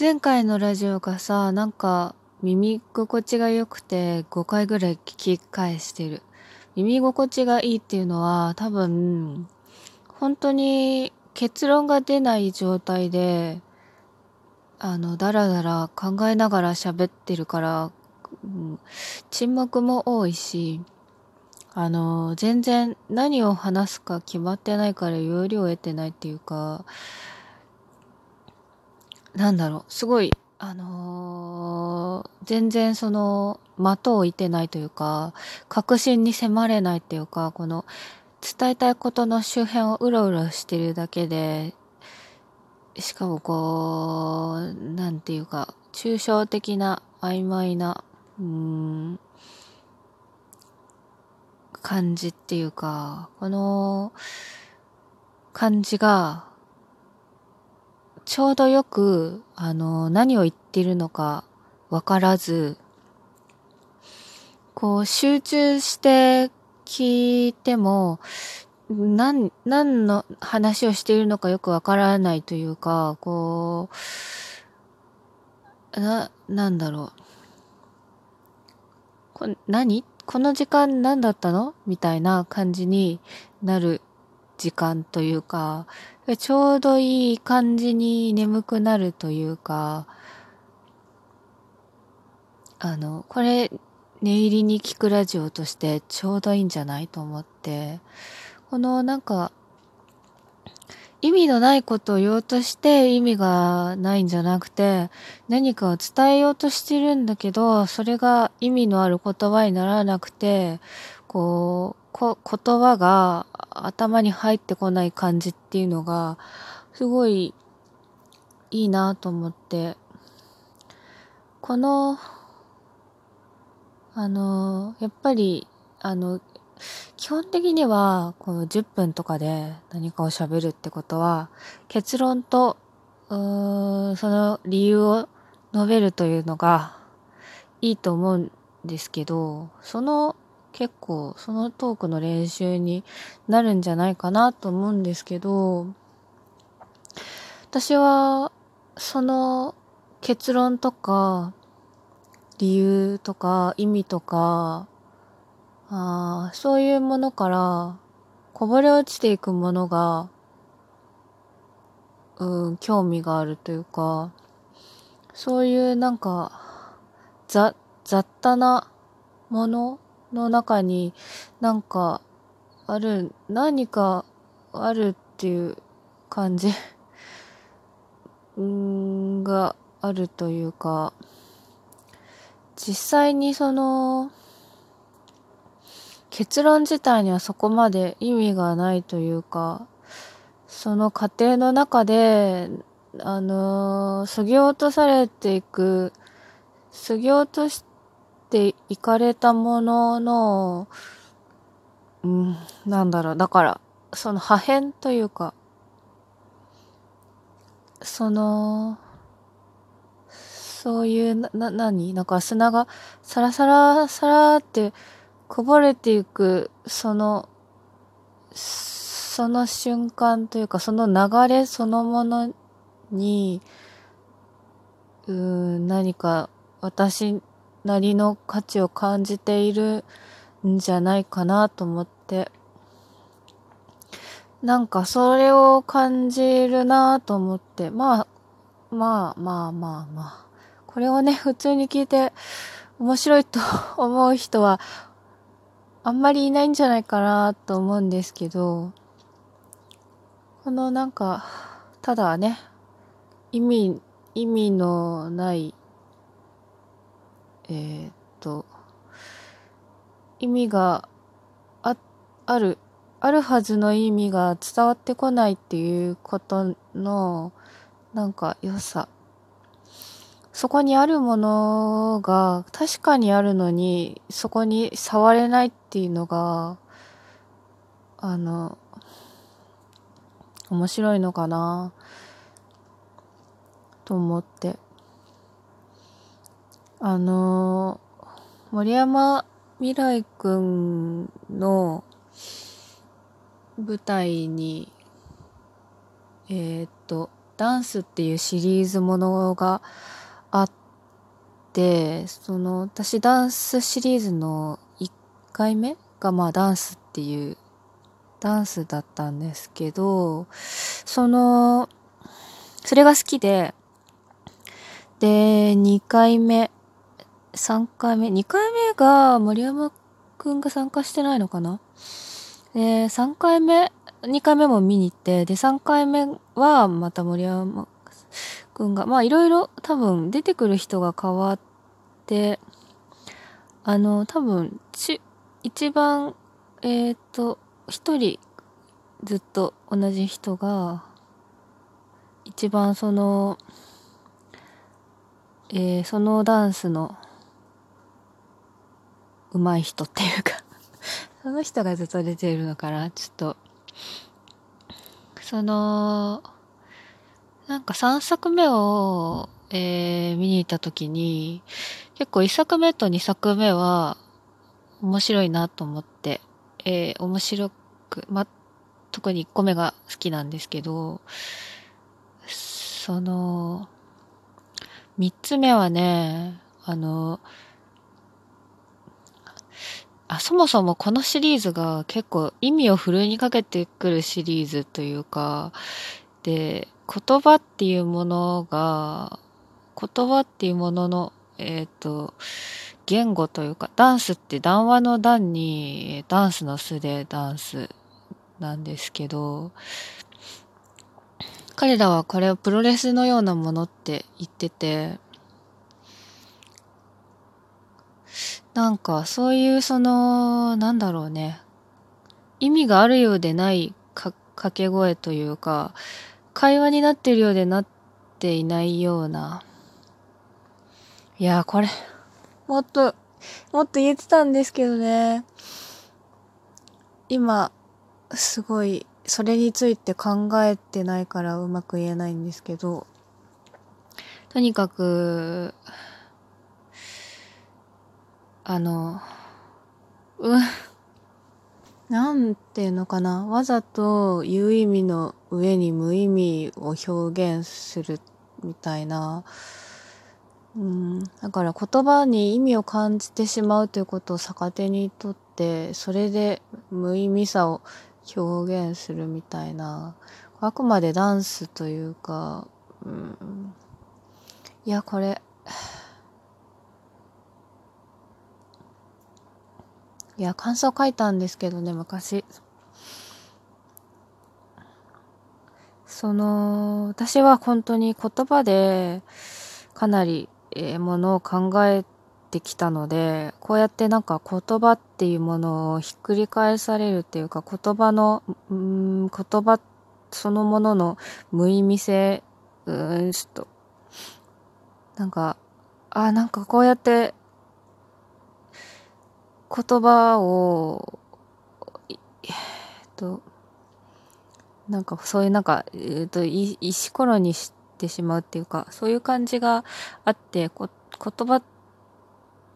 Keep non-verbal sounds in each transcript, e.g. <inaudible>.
前回のラジオがさ、なんか耳心地が良くて5回ぐらい聞き返してる。耳心地がいいっていうのは多分、本当に結論が出ない状態で、あの、だらだら考えながら喋ってるから、うん、沈黙も多いし、あの、全然何を話すか決まってないから要領を得てないっていうか、なんだろう、すごい、あのー、全然その、的を射てないというか、確信に迫れないっていうか、この、伝えたいことの周辺をうろうろしてるだけで、しかもこう、なんていうか、抽象的な曖昧な、うん、感じっていうか、この感じが、ちょうどよく、あの、何を言ってるのかわからず、こう、集中して聞いても、何、何の話をしているのかよくわからないというか、こう、な、なんだろう。こ何？この時間何だったの？みたいな感じになる時間というか、ちょうどいい感じに眠くなるというか、あの、これ、寝入りに聞くラジオとしてちょうどいいんじゃないと思って、このなんか、意味のないことを言おうとして意味がないんじゃなくて、何かを伝えようとしてるんだけど、それが意味のある言葉にならなくて、こう、こ言葉が頭に入ってこない感じっていうのが、すごいいいなと思って、この、あの、やっぱり、あの、基本的には、この10分とかで何かを喋るってことは、結論と、うーん、その理由を述べるというのがいいと思うんですけど、その結構そのトークの練習になるんじゃないかなと思うんですけど、私はその結論とか理由とか意味とかあそういうものからこぼれ落ちていくものが、うん、興味があるというか、そういうなんか、雑、雑多なものの中になんかある、何かあるっていう感じ。<laughs> んがあるというか、実際にその、結論自体にはそこまで意味がないというか、その過程の中で、あのー、そぎ落とされていく、そぎ落としていかれたものの、うん、なんだろう、だから、その破片というか、その、そういう、な、な、何なんか砂がサラサラサラってこぼれていく、その、その瞬間というか、その流れそのものに、うん、何か私なりの価値を感じているんじゃないかなと思って、なんかそれを感じるなと思って、まあ、まあまあまあまあ、これをね、普通に聞いて面白いと <laughs> 思う人はあんまりいないんじゃないかなと思うんですけど、このなんか、ただね、意味、意味のない、えー、っと、意味があ、ある、あるはずの意味が伝わってこないっていうことの、なんか良さそこにあるものが確かにあるのに、そこに触れないっていうのが、あの、面白いのかなと思って。あの、森山未来くんの舞台に、えー、っと、ダンスっていうシリーズものがあって、その、私ダンスシリーズの1回目がまあダンスっていうダンスだったんですけど、その、それが好きで、で、2回目、3回目、2回目が森山くんが参加してないのかな？で、3回目、2回目も見に行って、で、3回目はまた森山くんが、まあいろいろ多分出てくる人が変わって、あの、多分、ち、一番、えっ、ー、と、一人ずっと同じ人が、一番その、えー、そのダンスの上手い人っていうか。<laughs> その人がずっと出ているのかな？ちょっと、その、なんか3作目を、えー、見に行った時に、結構1作目と2作目は面白いなと思って、えー、面白く、ま、特に1個目が好きなんですけど、その、3つ目はね、あの、あ、そもそもこのシリーズが結構意味をふるいにかけてくるシリーズというか、で、言葉っていうものが、言葉っていうものの、えっ、ー、と、言語というか、ダンスって談話の段に、ダンスの素でダンスなんですけど、彼らはこれをプロレスのようなものって言ってて、なんかそういうその、なんだろうね、意味があるようでない掛け声というか、会話になってるようでなっていないような。いやこれ、もっと、もっと言えてたんですけどね。今、すごい、それについて考えてないからうまく言えないんですけど、とにかく、あの、うん、なんていうのかな、わざと有意味の上に無意味を表現するみたいな、うん、だから言葉に意味を感じてしまうということを逆手にとって、それで無意味さを表現するみたいな、あくまでダンスというか、うん、いや、これ、いや、感想書いたんですけどね、昔。その、私は本当に言葉でかなり、えー、ものを考えてきたので、こうやってなんか言葉っていうものをひっくり返されるっていうか、言葉の、うん、言葉そのものの無意味性、うん、ちょっと、なんか、あ、なんかこうやって言葉を、えっと、なんかそういうなんか、えっと、石ころにしてしまうっていうか、そういう感じがあって、こ言葉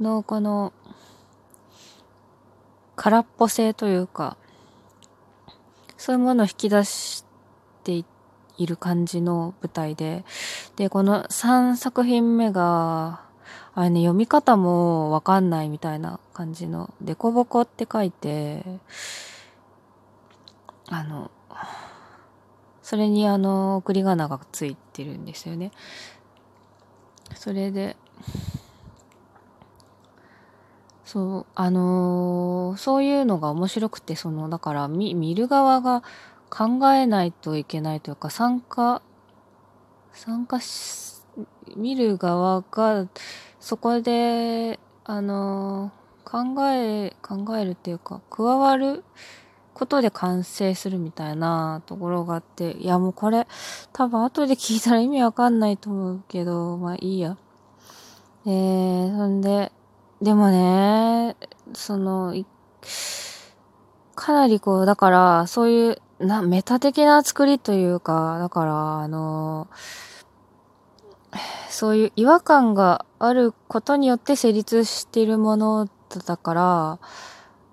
のこの、空っぽ性というか、そういうものを引き出している感じの舞台で、で、この3作品目が、あれね、読み方もわかんないみたいな感じの、デコボコって書いて、あの、それにあの、送り仮名がついてるんですよね。それで、そう、あのー、そういうのが面白くて、その、だから見、見る側が考えないといけないというか、参加、参加し、見る側が、そこで、あの、考え、考えるっていうか、加わることで完成するみたいなところがあって、いやもうこれ、多分後で聞いたら意味わかんないと思うけど、まあいいや。えー、そんで、でもね、その、かなりこう、だから、そういう、な、メタ的な作りというか、だから、あのーそういう違和感があることによって成立しているものだから、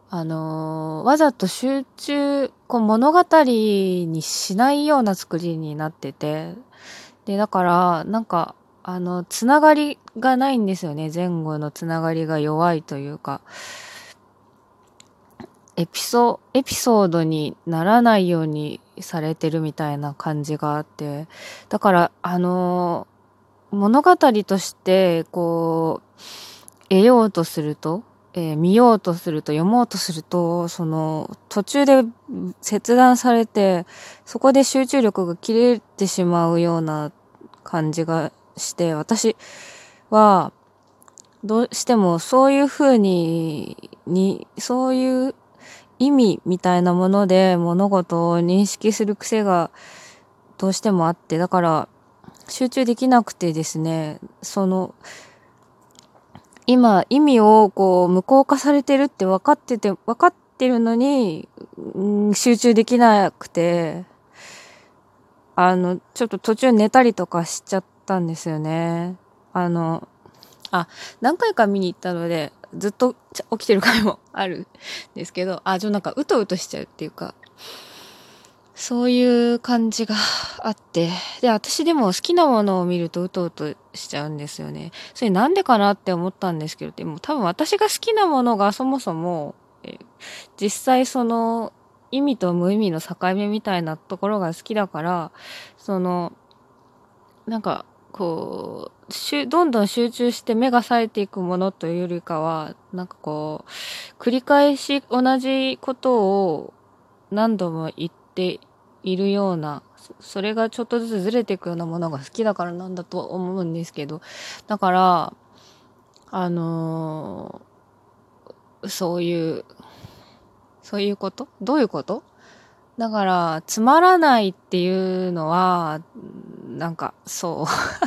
あの、わざと集中、こう物語にしないような作りになってて、で、だから、なんか、あの、つながりがないんですよね。前後のつながりが弱いというか、エピソ、エピソードにならないようにされてるみたいな感じがあって、だから、あの、物語として、こう、得ようとすると、えー、見ようとすると、読もうとすると、その、途中で切断されて、そこで集中力が切れてしまうような感じがして、私は、どうしてもそういう風に、に、そういう意味みたいなもので物事を認識する癖がどうしてもあって、だから集中できなくてですね、その、今、意味をこう、無効化されてるって分かってて、分かってるのに、ん、集中できなくて、あの、ちょっと途中寝たりとかしちゃったんですよね。あの、あ、何回か見に行ったので、ずっと起きてる回もあるんですけど、あ、ちょ、なんかうとうとしちゃうっていうか、そういう感じが <laughs> あって、で、私でも好きなものを見るとうとうとしちゃうんですよね。それなんでかなって思ったんですけど、でも多分私が好きなものがそもそも、え実際その意味と無意味の境目みたいなところが好きだから、その、なんか、こう、しどんどん集中して目が冴えていくものというよりかは、なんかこう、繰り返し同じことを何度も言っているような、それがちょっとずつずれていくようなものが好きだからなんだと思うんですけど、だから、あのー、そういう、そういうこと？どういうこと？だから、つまらないっていうのは、なんか、そう。